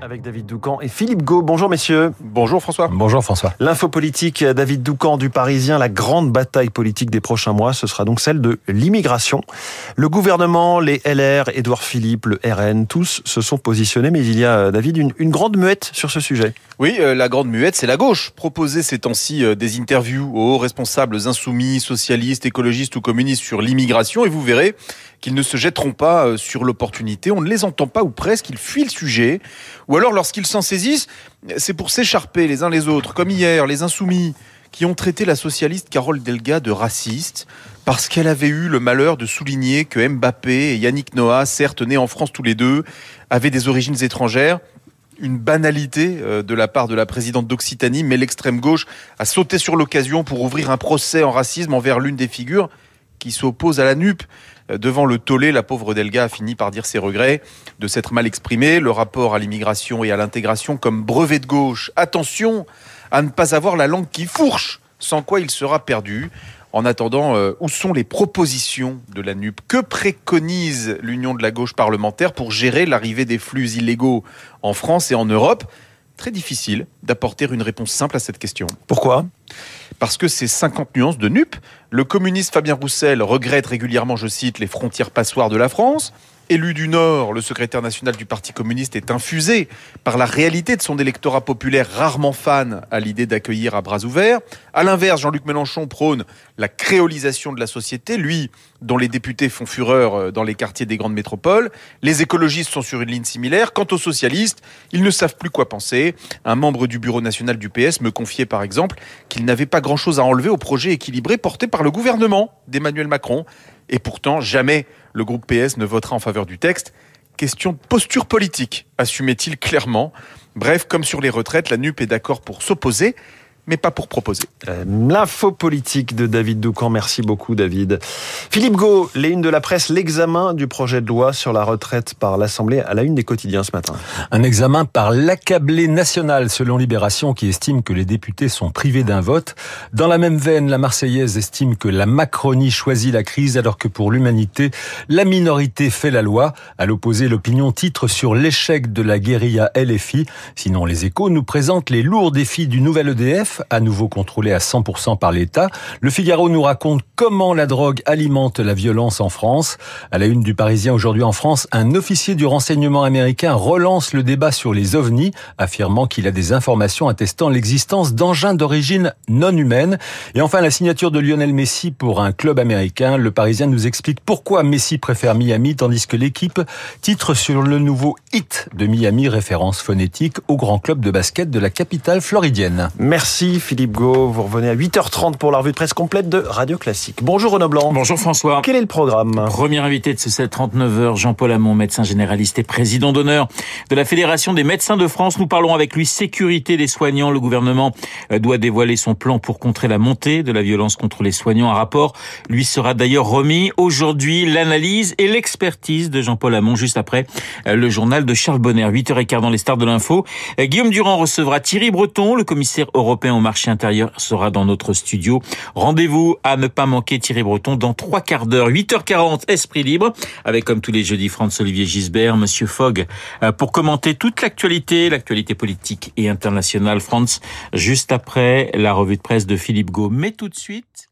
Avec David Doucan et Philippe Gau. Bonjour messieurs. Bonjour François. Bonjour François. L'info politique, David Doucan du Parisien, la grande bataille politique des prochains mois, ce sera donc celle de l'immigration. Le gouvernement, les LR, Édouard Philippe, le RN, tous se sont positionnés, mais il y a, David, une, une grande muette sur ce sujet. Oui, euh, la grande muette, c'est la gauche. Proposer ces temps-ci euh, des interviews aux hauts responsables insoumis, socialistes, écologistes ou communistes sur l'immigration et vous verrez qu'ils ne se jetteront pas euh, sur l'opportunité. On ne les entend pas ou presque, ils fuient le sujet. Ou alors lorsqu'ils s'en saisissent, c'est pour s'écharper les uns les autres, comme hier, les insoumis qui ont traité la socialiste Carole Delga de raciste parce qu'elle avait eu le malheur de souligner que Mbappé et Yannick Noah, certes nés en France tous les deux, avaient des origines étrangères une banalité euh, de la part de la présidente d'Occitanie, mais l'extrême gauche a sauté sur l'occasion pour ouvrir un procès en racisme envers l'une des figures qui s'oppose à la NUP. Euh, devant le tollé, la pauvre Delga a fini par dire ses regrets de s'être mal exprimée. Le rapport à l'immigration et à l'intégration comme brevet de gauche. Attention à ne pas avoir la langue qui fourche, sans quoi il sera perdu. En attendant, euh, où sont les propositions de la NUP Que préconise l'Union de la gauche parlementaire pour gérer l'arrivée des flux illégaux en France et en Europe? Très difficile d'apporter une réponse simple à cette question. Pourquoi? Parce que c'est 50 nuances de NUP. Le communiste Fabien Roussel regrette régulièrement, je cite, les frontières passoires de la France. Élu du Nord, le secrétaire national du Parti communiste est infusé par la réalité de son électorat populaire rarement fan à l'idée d'accueillir à bras ouverts. À l'inverse, Jean-Luc Mélenchon prône la créolisation de la société, lui dont les députés font fureur euh, dans les quartiers des grandes métropoles. Les écologistes sont sur une ligne similaire. Quant aux socialistes, ils ne savent plus quoi penser. Un membre du bureau national du PS me confiait par exemple qu'il n'avait pas grand-chose à enlever au projet équilibré porté par le gouvernement d'Emmanuel Macron. Et pourtant, jamais le groupe PS ne votera en faveur du texte. Question de posture politique, assumait-il clairement. Bref, comme sur les retraites, la NUP est d'accord pour s'opposer, mais pas pour proposer. Euh, l'info politique de David Doucan. Merci beaucoup, David. Philippe Gau, les unes de la presse, l'examen du projet de loi sur la retraite par l'Assemblée à la une des quotidiens ce matin. Un examen par l'accablé national, selon Libération, qui estime que les députés sont privés d'un vote. Dans la même veine, la Marseillaise estime que la Macronie choisit la crise, alors que pour l'humanité, la minorité fait la loi. À l'opposé, l'opinion titre sur l'échec de la guérilla LFI. Sinon, les échos nous présentent les lourds défis du nouvel EDF à nouveau contrôlé à 100% par l'État. Le Figaro nous raconte comment la drogue alimente la violence en France. À la une du Parisien aujourd'hui en France, un officier du renseignement américain relance le débat sur les ovnis, affirmant qu'il a des informations attestant l'existence d'engins d'origine non humaine. Et enfin, la signature de Lionel Messi pour un club américain. Le Parisien nous explique pourquoi Messi préfère Miami tandis que l'équipe titre sur le nouveau hit de Miami, référence phonétique au grand club de basket de la capitale floridienne. Merci. Philippe Gau. Vous revenez à 8h30 pour la revue de presse complète de Radio Classique. Bonjour Renaud Blanc. Bonjour François. Quel est le programme Premier invité de ce 739h, Jean-Paul Hamon, médecin généraliste et président d'honneur de la Fédération des médecins de France. Nous parlons avec lui sécurité des soignants. Le gouvernement euh, doit dévoiler son plan pour contrer la montée de la violence contre les soignants. Un rapport lui sera d'ailleurs remis aujourd'hui. L'analyse et l'expertise de Jean-Paul Hamon juste après euh, le journal de Charles Bonner. 8h15 dans les stars de l'info. Euh, Guillaume Durand recevra Thierry Breton, le commissaire européen au marché intérieur sera dans notre studio. Rendez-vous à ne pas manquer Thierry Breton dans trois quarts d'heure, 8h40, Esprit Libre, avec comme tous les jeudis Franz-Olivier Gisbert, Monsieur Fogg, euh, pour commenter toute l'actualité, l'actualité politique et internationale. France, juste après la revue de presse de Philippe Gau. Mais tout de suite...